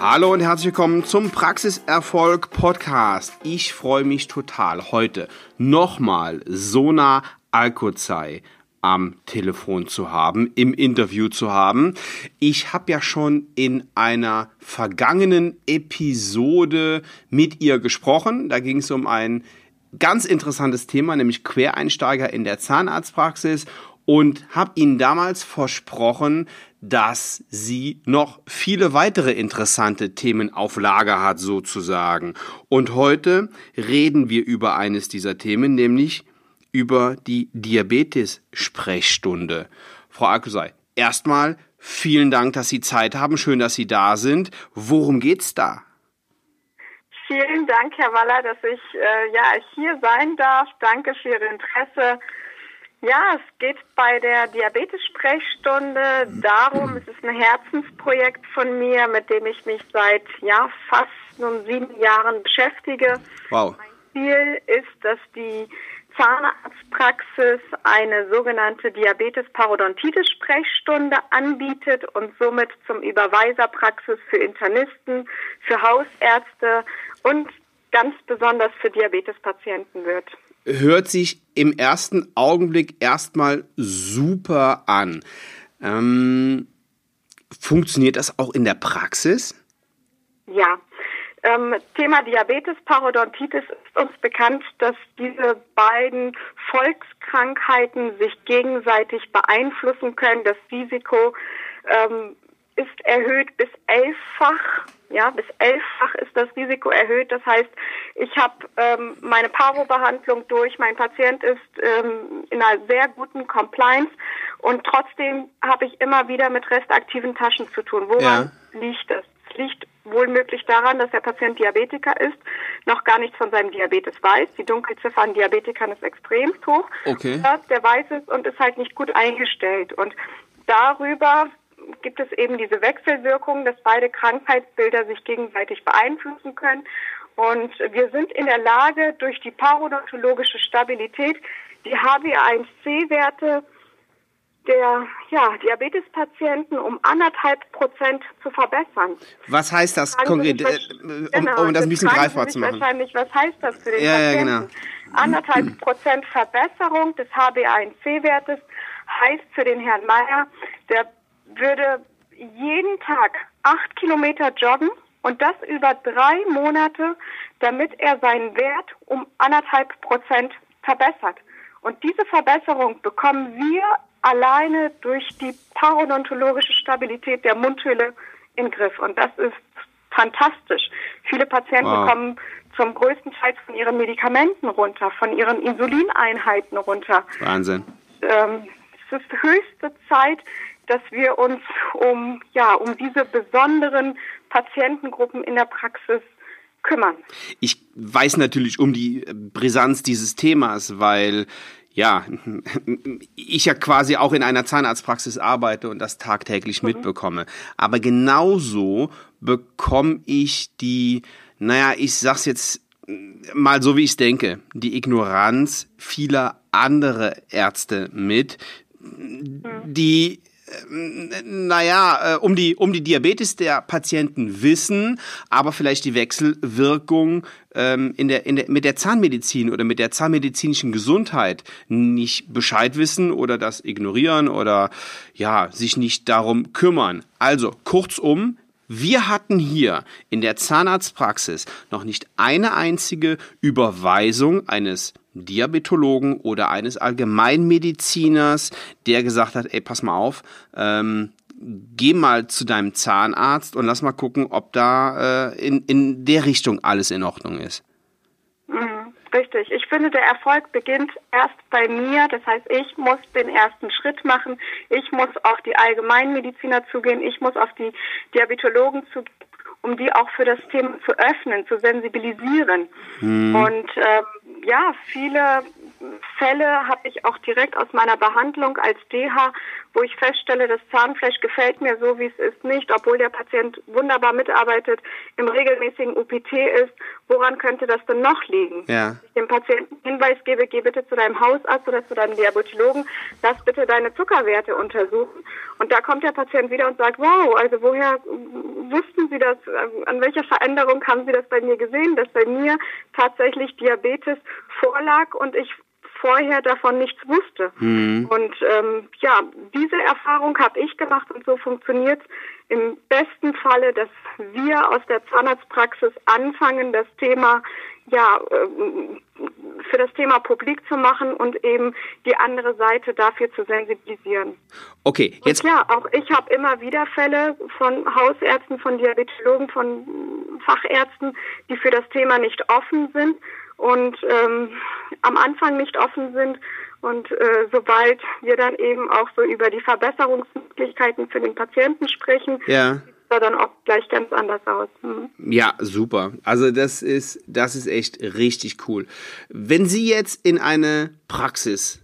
Hallo und herzlich willkommen zum Praxiserfolg Podcast. Ich freue mich total, heute nochmal Sona Alkozai am Telefon zu haben, im Interview zu haben. Ich habe ja schon in einer vergangenen Episode mit ihr gesprochen. Da ging es um ein ganz interessantes Thema, nämlich Quereinsteiger in der Zahnarztpraxis und habe Ihnen damals versprochen, dass sie noch viele weitere interessante Themen auf Lager hat sozusagen. Und heute reden wir über eines dieser Themen, nämlich über die Diabetes-Sprechstunde. Frau Alkusei, erstmal vielen Dank, dass Sie Zeit haben. Schön, dass Sie da sind. Worum geht's da? Vielen Dank, Herr Waller, dass ich äh, ja hier sein darf. Danke für Ihr Interesse ja, es geht bei der Diabetes-Sprechstunde darum, es ist ein Herzensprojekt von mir, mit dem ich mich seit ja, fast nun sieben Jahren beschäftige. Wow. Mein Ziel ist, dass die Zahnarztpraxis eine sogenannte Diabetes-Parodontitis-Sprechstunde anbietet und somit zum Überweiserpraxis für Internisten, für Hausärzte und ganz besonders für Diabetespatienten wird hört sich im ersten Augenblick erstmal super an. Ähm, funktioniert das auch in der Praxis? Ja. Ähm, Thema Diabetes, Parodontitis ist uns bekannt, dass diese beiden Volkskrankheiten sich gegenseitig beeinflussen können. Das Risiko ähm, ist erhöht bis elffach. Ja, bis elffach ist das Risiko erhöht. Das heißt, ich habe ähm, meine Paro-Behandlung durch. Mein Patient ist ähm, in einer sehr guten Compliance und trotzdem habe ich immer wieder mit restaktiven Taschen zu tun. Woran ja. liegt das? Es liegt wohl möglich daran, dass der Patient Diabetiker ist, noch gar nichts von seinem Diabetes weiß. Die Dunkelziffer an Diabetikern ist extrem hoch. Okay. Der weiß es und ist halt nicht gut eingestellt. Und darüber gibt es eben diese Wechselwirkung, dass beide Krankheitsbilder sich gegenseitig beeinflussen können. Und wir sind in der Lage, durch die parodontologische Stabilität die HbA1c-Werte der ja, Diabetespatienten um anderthalb Prozent zu verbessern. Was heißt das konkret, äh, um, genau, um das ein bisschen greifbar zu machen? Wahrscheinlich, was heißt das für den ja, Patienten? Ja, genau. Anderthalb Prozent Verbesserung des HbA1c-Wertes heißt für den Herrn Meyer, der würde jeden Tag acht Kilometer joggen und das über drei Monate, damit er seinen Wert um anderthalb Prozent verbessert. Und diese Verbesserung bekommen wir alleine durch die parodontologische Stabilität der Mundhülle in den Griff. Und das ist fantastisch. Viele Patienten wow. kommen zum größten Teil von ihren Medikamenten runter, von ihren Insulineinheiten runter. Wahnsinn. Ähm, es ist höchste Zeit, dass wir uns um, ja, um diese besonderen Patientengruppen in der Praxis kümmern. Ich weiß natürlich um die Brisanz dieses Themas, weil ja, ich ja quasi auch in einer Zahnarztpraxis arbeite und das tagtäglich mhm. mitbekomme. Aber genauso bekomme ich die, naja, ich sag's jetzt mal so, wie ich denke, die Ignoranz vieler andere Ärzte mit, mhm. die naja, äh, um die, um die Diabetes der Patienten wissen, aber vielleicht die Wechselwirkung ähm, in der, in der, mit der Zahnmedizin oder mit der zahnmedizinischen Gesundheit nicht Bescheid wissen oder das ignorieren oder ja, sich nicht darum kümmern. Also, kurzum, wir hatten hier in der Zahnarztpraxis noch nicht eine einzige Überweisung eines Diabetologen oder eines Allgemeinmediziners, der gesagt hat, ey, pass mal auf, ähm, geh mal zu deinem Zahnarzt und lass mal gucken, ob da äh, in, in der Richtung alles in Ordnung ist. Mhm, richtig. Ich finde, der Erfolg beginnt erst bei mir. Das heißt, ich muss den ersten Schritt machen. Ich muss auf die Allgemeinmediziner zugehen. Ich muss auf die Diabetologen zugehen um die auch für das Thema zu öffnen, zu sensibilisieren. Mhm. Und ähm, ja, viele Fälle habe ich auch direkt aus meiner Behandlung als DH, wo ich feststelle, das Zahnfleisch gefällt mir so, wie es ist, nicht, obwohl der Patient wunderbar mitarbeitet, im regelmäßigen UPT ist. Woran könnte das denn noch liegen? Ja. Ich dem Patienten Hinweis gebe, geh bitte zu deinem Hausarzt oder zu deinem Diabetologen, lass bitte deine Zuckerwerte untersuchen. Und da kommt der Patient wieder und sagt, wow, also woher wussten Sie das? An welcher Veränderung haben Sie das bei mir gesehen, dass bei mir tatsächlich Diabetes vorlag und ich vorher davon nichts wusste. Mhm. Und ähm, ja, diese Erfahrung habe ich gemacht und so funktioniert im besten Falle, dass wir aus der Zahnarztpraxis anfangen, das Thema ja ähm, für das Thema publik zu machen und eben die andere Seite dafür zu sensibilisieren. Okay, jetzt und ja, auch ich habe immer wieder Fälle von Hausärzten, von Diabetologen, von Fachärzten, die für das Thema nicht offen sind und ähm, am Anfang nicht offen sind. Und äh, sobald wir dann eben auch so über die Verbesserungsmöglichkeiten für den Patienten sprechen, ja. sieht es dann auch gleich ganz anders aus. Mhm. Ja, super. Also das ist, das ist echt richtig cool. Wenn Sie jetzt in eine Praxis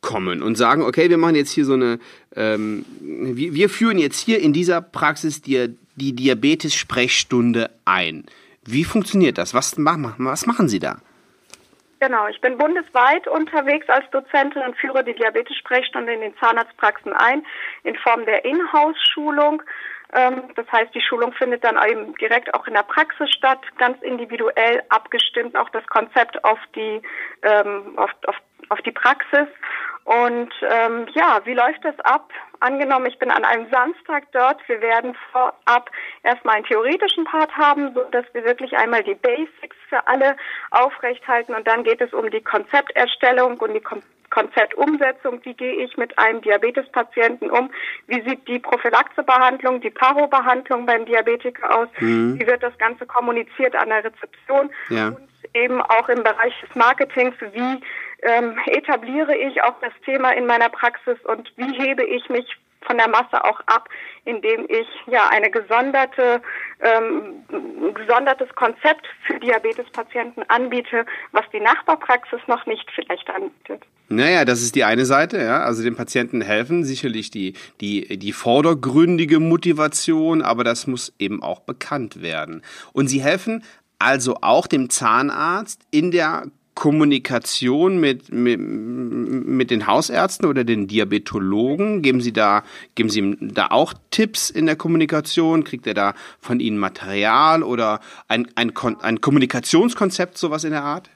kommen und sagen, okay, wir machen jetzt hier so eine, ähm, wir, wir führen jetzt hier in dieser Praxis die, die Diabetes-Sprechstunde ein. Wie funktioniert das? Was, was machen Sie da? Genau, ich bin bundesweit unterwegs als Dozentin und führe die Diabetes-Sprechstunde in den Zahnarztpraxen ein in Form der Inhouse-Schulung. Ähm, das heißt, die Schulung findet dann eben direkt auch in der Praxis statt, ganz individuell abgestimmt, auch das Konzept auf die, ähm, auf, auf, auf die Praxis. Und ähm, ja, wie läuft das ab? Angenommen, ich bin an einem Samstag dort. Wir werden vorab erstmal einen theoretischen Part haben, so dass wir wirklich einmal die Basics für alle aufrechthalten und dann geht es um die Konzepterstellung und die Konzeptumsetzung. Wie gehe ich mit einem Diabetespatienten um? Wie sieht die Prophylaxebehandlung, die Paro-Behandlung beim Diabetiker aus? Mhm. Wie wird das Ganze kommuniziert an der Rezeption? Ja. Und eben auch im Bereich des Marketings, wie ähm, etabliere ich auch das Thema in meiner Praxis und wie hebe ich mich von der Masse auch ab, indem ich ja eine gesonderte, ähm, gesondertes Konzept für Diabetespatienten anbiete, was die Nachbarpraxis noch nicht vielleicht anbietet. Naja, das ist die eine Seite, ja. Also den Patienten helfen sicherlich die, die, die vordergründige Motivation, aber das muss eben auch bekannt werden. Und sie helfen also auch dem Zahnarzt in der Kommunikation mit, mit, mit den Hausärzten oder den Diabetologen? Geben Sie da, geben Sie ihm da auch Tipps in der Kommunikation? Kriegt er da von Ihnen Material oder ein, ein, ein Kommunikationskonzept, sowas in der Art?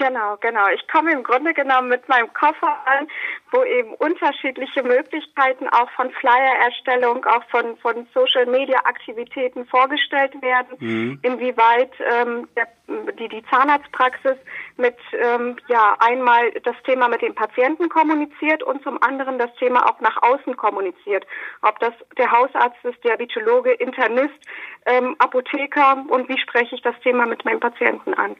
Genau, genau. Ich komme im Grunde genommen mit meinem Koffer an, wo eben unterschiedliche Möglichkeiten auch von Flyer-Erstellung, auch von, von Social-Media-Aktivitäten vorgestellt werden, mhm. inwieweit ähm, der, die, die Zahnarztpraxis mit ähm, ja einmal das Thema mit den Patienten kommuniziert und zum anderen das Thema auch nach außen kommuniziert. Ob das der Hausarzt ist, Diabetologe, Internist, ähm, Apotheker und wie spreche ich das Thema mit meinem Patienten an.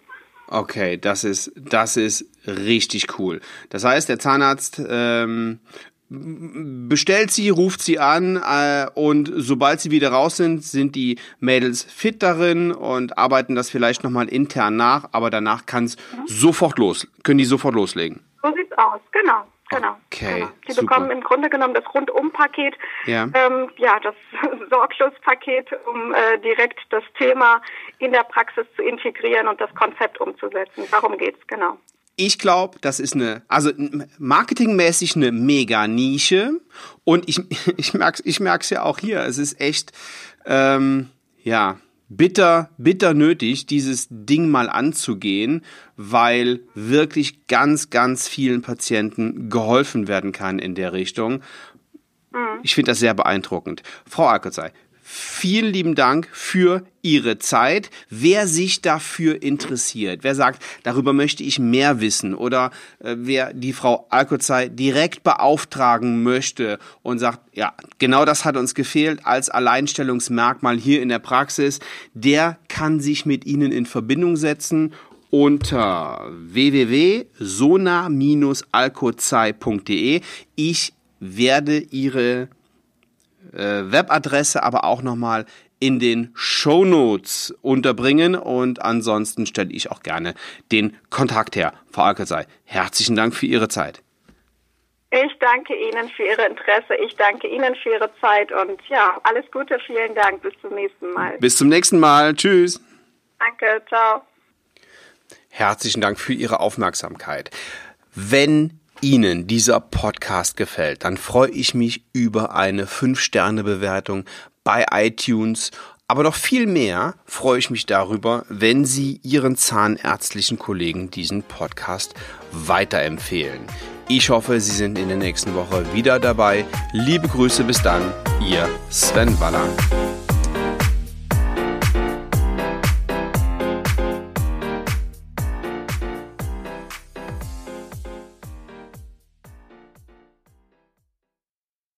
Okay, das ist, das ist richtig cool. Das heißt, der Zahnarzt ähm, bestellt sie, ruft sie an äh, und sobald sie wieder raus sind, sind die Mädels fit darin und arbeiten das vielleicht nochmal intern nach, aber danach kann es mhm. sofort los, können die sofort loslegen. So sieht's aus, genau. Genau. Okay. Genau. Sie super. bekommen im Grunde genommen das Rundumpaket, ja, ähm, ja das Sorglos-Paket, um äh, direkt das Thema in der Praxis zu integrieren und das Konzept umzusetzen. Darum geht's genau. Ich glaube, das ist eine, also marketingmäßig eine mega Nische und ich, ich merk's, ich merk's ja auch hier. Es ist echt, ähm, ja, bitter, bitter nötig, dieses Ding mal anzugehen, weil wirklich ganz, ganz vielen Patienten geholfen werden kann in der Richtung. Mhm. Ich finde das sehr beeindruckend. Frau Alkozei, Vielen lieben Dank für Ihre Zeit. Wer sich dafür interessiert, wer sagt, darüber möchte ich mehr wissen oder äh, wer die Frau Alkozei direkt beauftragen möchte und sagt, ja, genau das hat uns gefehlt als Alleinstellungsmerkmal hier in der Praxis, der kann sich mit Ihnen in Verbindung setzen unter www.sona-alkozei.de. Ich werde Ihre äh, Webadresse aber auch nochmal in den Show Notes unterbringen und ansonsten stelle ich auch gerne den Kontakt her. Frau Alkezei, herzlichen Dank für Ihre Zeit. Ich danke Ihnen für Ihre Interesse. Ich danke Ihnen für Ihre Zeit und ja, alles Gute. Vielen Dank. Bis zum nächsten Mal. Bis zum nächsten Mal. Tschüss. Danke. Ciao. Herzlichen Dank für Ihre Aufmerksamkeit. Wenn Ihnen dieser Podcast gefällt, dann freue ich mich über eine 5-Sterne-Bewertung bei iTunes. Aber noch viel mehr freue ich mich darüber, wenn Sie Ihren zahnärztlichen Kollegen diesen Podcast weiterempfehlen. Ich hoffe, Sie sind in der nächsten Woche wieder dabei. Liebe Grüße bis dann, Ihr Sven Waller.